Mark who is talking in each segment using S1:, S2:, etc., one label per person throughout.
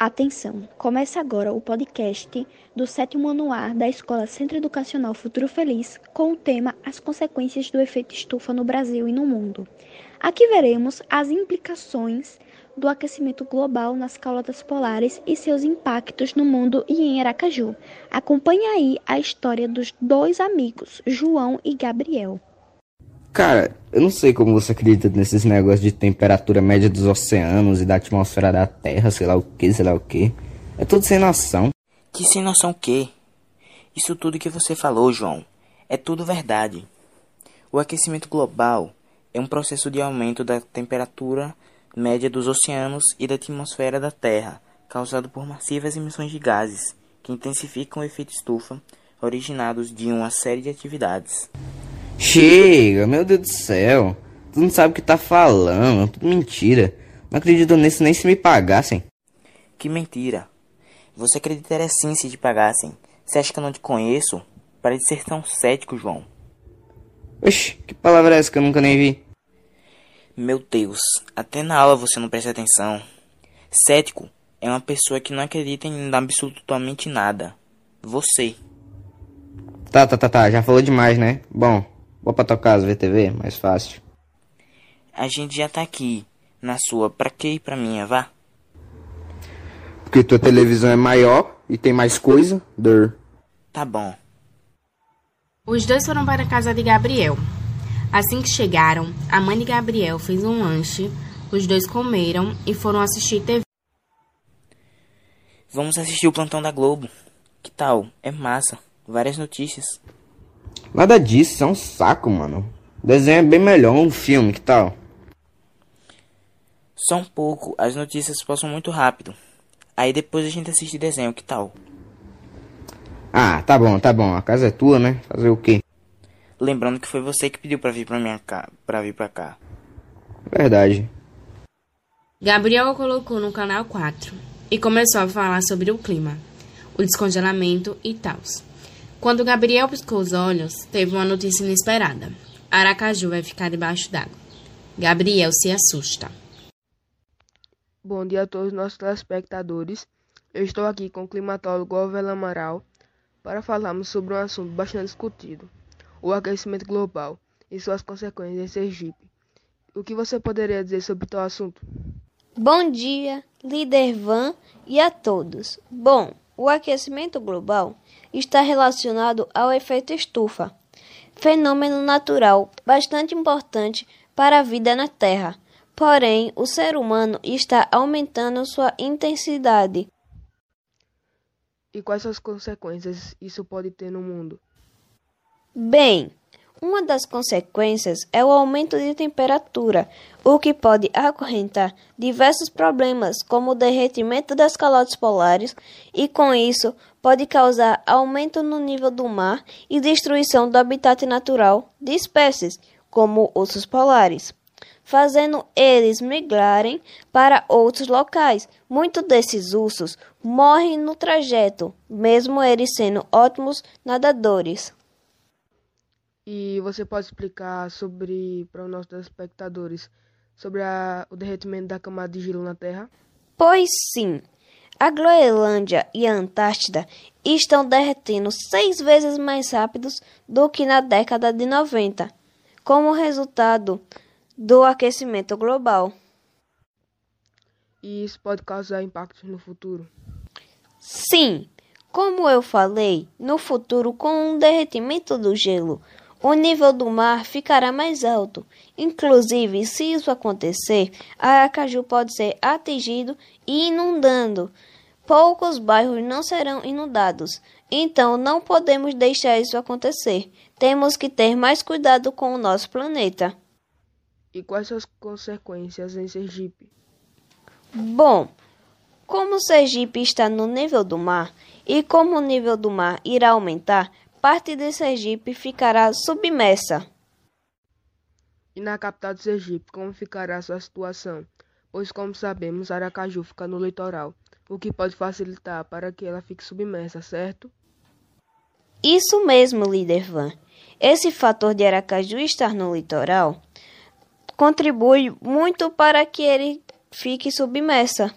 S1: Atenção! Começa agora o podcast do sétimo ano A da Escola Centro Educacional Futuro Feliz com o tema As consequências do efeito estufa no Brasil e no mundo. Aqui veremos as implicações do aquecimento global nas calotas polares e seus impactos no mundo e em Aracaju. Acompanhe aí a história dos dois amigos, João e Gabriel.
S2: Cara, eu não sei como você acredita nesses negócios de temperatura média dos oceanos e da atmosfera da Terra, sei lá o que, sei lá o que. É tudo sem noção.
S3: Que sem noção o quê? Isso tudo que você falou, João, é tudo verdade. O aquecimento global é um processo de aumento da temperatura média dos oceanos e da atmosfera da Terra, causado por massivas emissões de gases, que intensificam o efeito estufa, originados de uma série de atividades.
S2: Chega, meu Deus do céu. Tu não sabe o que tá falando, tudo mentira. Não acredito nisso nem se me pagassem.
S3: Que mentira. Você acreditaria sim se te pagassem. Você acha que eu não te conheço? Para de ser tão cético, João.
S2: Oxi, que palavra é essa que eu nunca nem vi?
S3: Meu Deus, até na aula você não presta atenção. Cético é uma pessoa que não acredita em absolutamente nada. Você.
S2: Tá, tá, tá, tá, já falou demais, né? Bom, Vou pra tua casa ver TV, mais fácil.
S3: A gente já tá aqui, na sua, pra que ir pra minha, vá?
S2: Porque tua televisão é maior e tem mais coisa, der.
S3: Tá bom.
S4: Os dois foram para a casa de Gabriel. Assim que chegaram, a mãe de Gabriel fez um lanche, os dois comeram e foram assistir TV.
S3: Vamos assistir o plantão da Globo. Que tal? É massa. Várias notícias.
S2: Nada disso, é um saco, mano. O desenho é bem melhor, um filme, que tal?
S3: Só um pouco, as notícias passam muito rápido. Aí depois a gente assiste desenho, que tal?
S2: Ah, tá bom, tá bom. A casa é tua, né? Fazer o quê?
S3: Lembrando que foi você que pediu pra vir pra minha ca... pra vir pra cá.
S2: Verdade.
S4: Gabriel colocou no canal 4 e começou a falar sobre o clima, o descongelamento e tal. Quando Gabriel piscou os olhos, teve uma notícia inesperada. Aracaju vai ficar debaixo d'água. Gabriel se assusta.
S5: Bom dia a todos os nossos telespectadores. Eu estou aqui com o climatólogo Ovela Amaral para falarmos sobre um assunto bastante discutido, o aquecimento global e suas consequências em Sergipe. O que você poderia dizer sobre tal assunto?
S6: Bom dia, líder Van e a todos. Bom, o aquecimento global está relacionado ao efeito estufa, fenômeno natural bastante importante para a vida na Terra. Porém, o ser humano está aumentando sua intensidade.
S5: E quais as consequências isso pode ter no mundo?
S6: Bem, uma das consequências é o aumento de temperatura, o que pode acorrentar diversos problemas, como o derretimento das calotas polares, e com isso pode causar aumento no nível do mar e destruição do habitat natural de espécies, como ursos polares, fazendo eles migrarem para outros locais. Muitos desses ursos morrem no trajeto, mesmo eles sendo ótimos nadadores.
S5: E você pode explicar sobre para os nossos espectadores sobre a, o derretimento da camada de gelo na Terra?
S6: Pois sim. A Groenlândia e a Antártida estão derretendo seis vezes mais rápidos do que na década de 90, como resultado do aquecimento global.
S5: E isso pode causar impactos no futuro?
S6: Sim, como eu falei, no futuro, com o derretimento do gelo, o nível do mar ficará mais alto. Inclusive, se isso acontecer, Aracaju pode ser atingido e inundando. Poucos bairros não serão inundados, então não podemos deixar isso acontecer. Temos que ter mais cuidado com o nosso planeta.
S5: E quais as consequências em Sergipe?
S6: Bom, como Sergipe está no nível do mar e como o nível do mar irá aumentar, parte de Sergipe ficará submersa.
S5: E na capital de Sergipe, como ficará sua situação? Pois, como sabemos, Aracaju fica no litoral, o que pode facilitar para que ela fique submersa, certo?
S6: Isso mesmo, líder Van. Esse fator de Aracaju estar no litoral contribui muito para que ele fique submersa.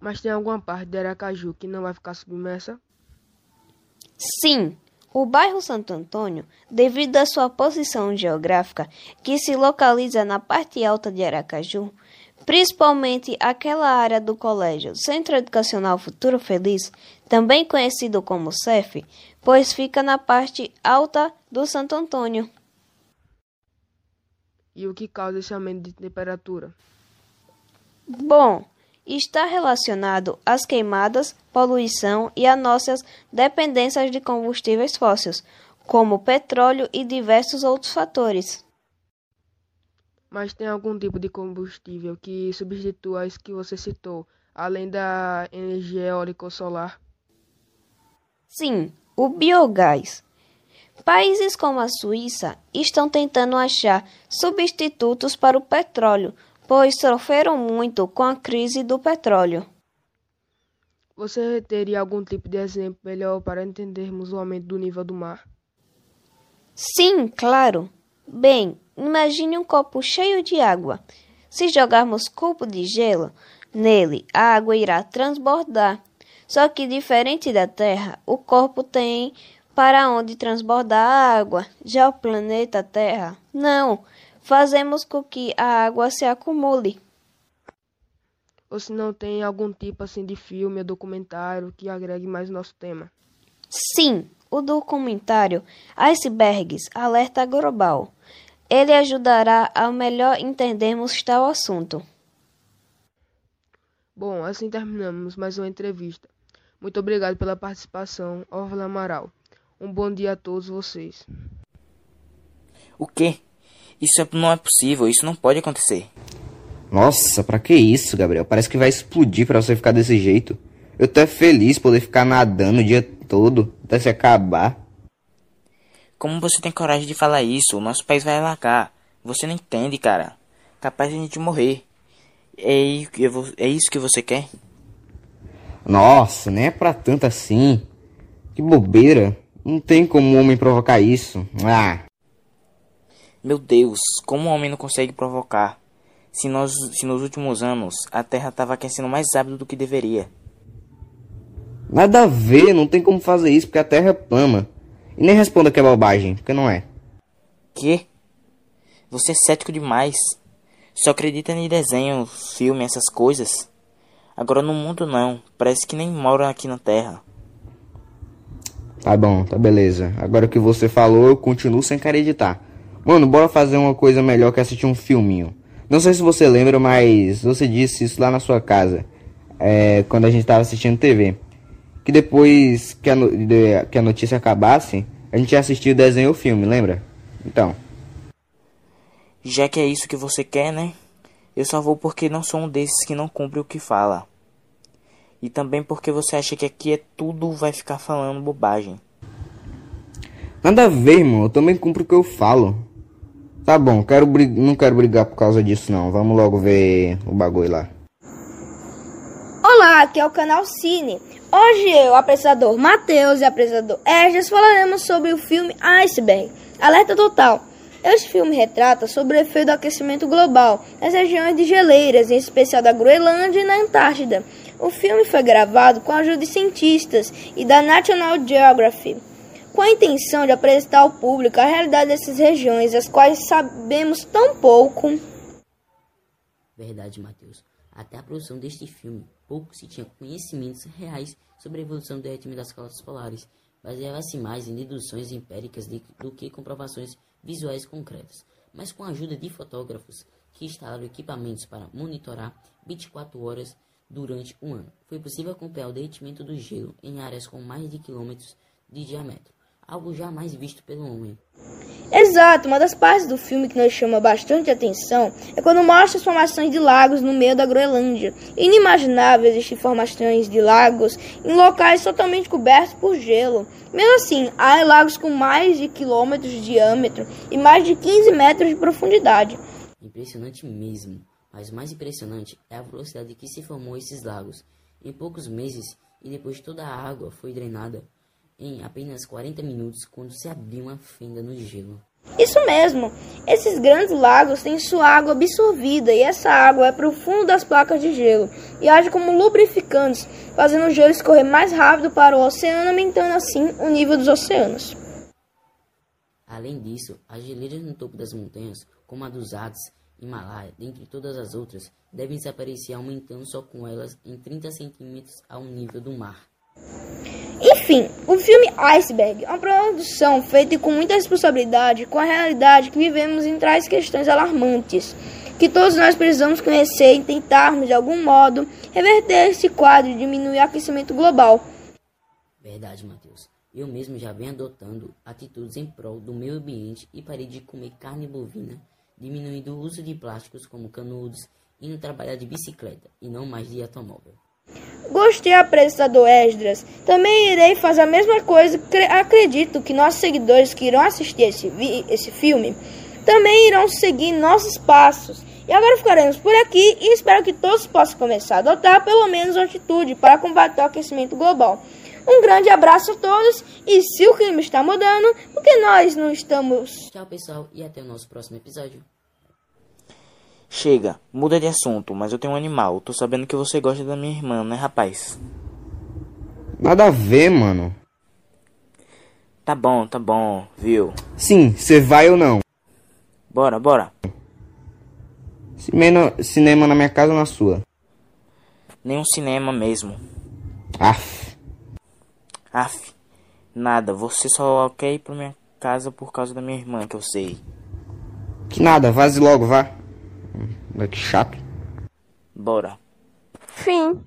S5: Mas tem alguma parte de Aracaju que não vai ficar submersa?
S6: Sim, o bairro Santo Antônio, devido à sua posição geográfica, que se localiza na parte alta de Aracaju, principalmente aquela área do colégio Centro Educacional Futuro Feliz, também conhecido como CEF, pois fica na parte alta do Santo Antônio.
S5: E o que causa esse aumento de temperatura?
S6: Bom, está relacionado às queimadas, poluição e a nossas dependências de combustíveis fósseis, como petróleo e diversos outros fatores.
S5: Mas tem algum tipo de combustível que substitua isso que você citou, além da energia eólica ou solar?
S6: Sim, o biogás. Países como a Suíça estão tentando achar substitutos para o petróleo, pois sofreram muito com a crise do petróleo.
S5: Você teria algum tipo de exemplo melhor para entendermos o aumento do nível do mar?
S6: Sim, claro. Bem, imagine um copo cheio de água. Se jogarmos copo de gelo nele, a água irá transbordar. Só que diferente da Terra, o corpo tem para onde transbordar a água. Já o planeta Terra, não. Fazemos com que a água se acumule.
S5: Ou se não tem algum tipo assim de filme ou documentário que agregue mais nosso tema?
S6: Sim, o documentário Icebergs Alerta Global. Ele ajudará a melhor entendermos tal assunto.
S5: Bom, assim terminamos mais uma entrevista. Muito obrigado pela participação, Orla Amaral. Um bom dia a todos vocês.
S3: O quê? Isso não é possível, isso não pode acontecer.
S2: Nossa, pra que isso, Gabriel? Parece que vai explodir pra você ficar desse jeito. Eu tô feliz poder ficar nadando o dia todo, até se acabar.
S3: Como você tem coragem de falar isso? O nosso país vai alagar. Você não entende, cara. Capaz de a gente morrer. É, é isso que você quer?
S2: Nossa, nem é pra tanto assim. Que bobeira. Não tem como um homem provocar isso. Ah.
S3: Meu Deus, como um homem não consegue provocar? Se, nós, se nos últimos anos a Terra estava aquecendo mais rápido do que deveria.
S2: Nada a ver, não tem como fazer isso porque a Terra é plana. E nem responda que é bobagem, porque não é.
S3: Que? Você é cético demais. Só acredita em desenho, filme, essas coisas. Agora no mundo não. Parece que nem mora aqui na Terra.
S2: Tá bom, tá beleza. Agora que você falou, eu continuo sem acreditar. Mano, bora fazer uma coisa melhor que assistir um filminho. Não sei se você lembra, mas você disse isso lá na sua casa. É, quando a gente tava assistindo TV que depois que a, de, que a notícia acabasse, a gente ia assistir o desenho ou o filme, lembra? Então.
S3: Já que é isso que você quer, né? Eu só vou porque não sou um desses que não cumpre o que fala. E também porque você acha que aqui é tudo vai ficar falando bobagem.
S2: Nada a ver, irmão. Eu também cumpro o que eu falo. Tá bom, quero não quero brigar por causa disso não. Vamos logo ver o bagulho lá.
S7: Olá, aqui é o canal Cine. Hoje eu, apresentador Matheus e apresentador Erges falaremos sobre o filme Iceberg, Alerta Total. Este filme retrata sobre o efeito do aquecimento global nas regiões de geleiras, em especial da Groenlândia e na Antártida. O filme foi gravado com a ajuda de cientistas e da National Geographic, com a intenção de apresentar ao público a realidade dessas regiões, as quais sabemos tão pouco.
S8: Verdade, Matheus. Até a produção deste filme, pouco se tinha conhecimentos reais sobre a evolução do derretimento das calotas polares. Baseava-se mais em deduções empíricas de, do que comprovações visuais concretas. Mas com a ajuda de fotógrafos que instalaram equipamentos para monitorar 24 horas durante um ano, foi possível acompanhar o derretimento do gelo em áreas com mais de quilômetros de diâmetro, algo jamais visto pelo homem.
S7: Exato, uma das partes do filme que nos chama bastante atenção é quando mostra as formações de lagos no meio da Groenlândia. Inimaginável existir formações de lagos em locais totalmente cobertos por gelo. Mesmo assim, há lagos com mais de quilômetros de diâmetro e mais de 15 metros de profundidade.
S8: Impressionante mesmo, mas o mais impressionante é a velocidade que se formou esses lagos. Em poucos meses, e depois toda a água foi drenada, em apenas 40 minutos quando se abriu uma fenda no gelo.
S7: Isso mesmo. Esses grandes lagos têm sua água absorvida e essa água é para o fundo das placas de gelo e age como lubrificantes, fazendo o gelo escorrer mais rápido para o oceano, aumentando assim o nível dos oceanos.
S8: Além disso, as geleiras no topo das montanhas, como a dos Alpes, Himalaia, dentre todas as outras, devem desaparecer aumentando só com elas em 30 centímetros ao nível do mar.
S7: Enfim, o filme Iceberg é uma produção feita com muita responsabilidade com a realidade que vivemos e traz questões alarmantes que todos nós precisamos conhecer e tentarmos, de algum modo, reverter esse quadro e diminuir o aquecimento global.
S8: Verdade, Matheus. Eu mesmo já venho adotando atitudes em prol do meio ambiente e parei de comer carne bovina, diminuindo o uso de plásticos como canudos, indo trabalhar de bicicleta e não mais de automóvel.
S7: Gostei, apresentador Esdras. Também irei fazer a mesma coisa. Acredito que nossos seguidores que irão assistir esse, esse filme também irão seguir nossos passos. E agora ficaremos por aqui e espero que todos possam começar a adotar pelo menos uma atitude para combater o aquecimento global. Um grande abraço a todos e se o clima está mudando, porque nós não estamos.
S8: Tchau, pessoal, e até o nosso próximo episódio.
S3: Chega, muda de assunto, mas eu tenho um animal. Tô sabendo que você gosta da minha irmã, né, rapaz?
S2: Nada a ver, mano.
S3: Tá bom, tá bom, viu?
S2: Sim, você vai ou não?
S3: Bora, bora.
S2: Cinema, cinema na minha casa ou na sua?
S3: Nenhum cinema mesmo.
S2: Aff.
S3: Aff. Nada, você só quer ir pra minha casa por causa da minha irmã, que eu sei.
S2: Que nada, vaze logo, vá. Que chato.
S3: Bora.
S7: Fim.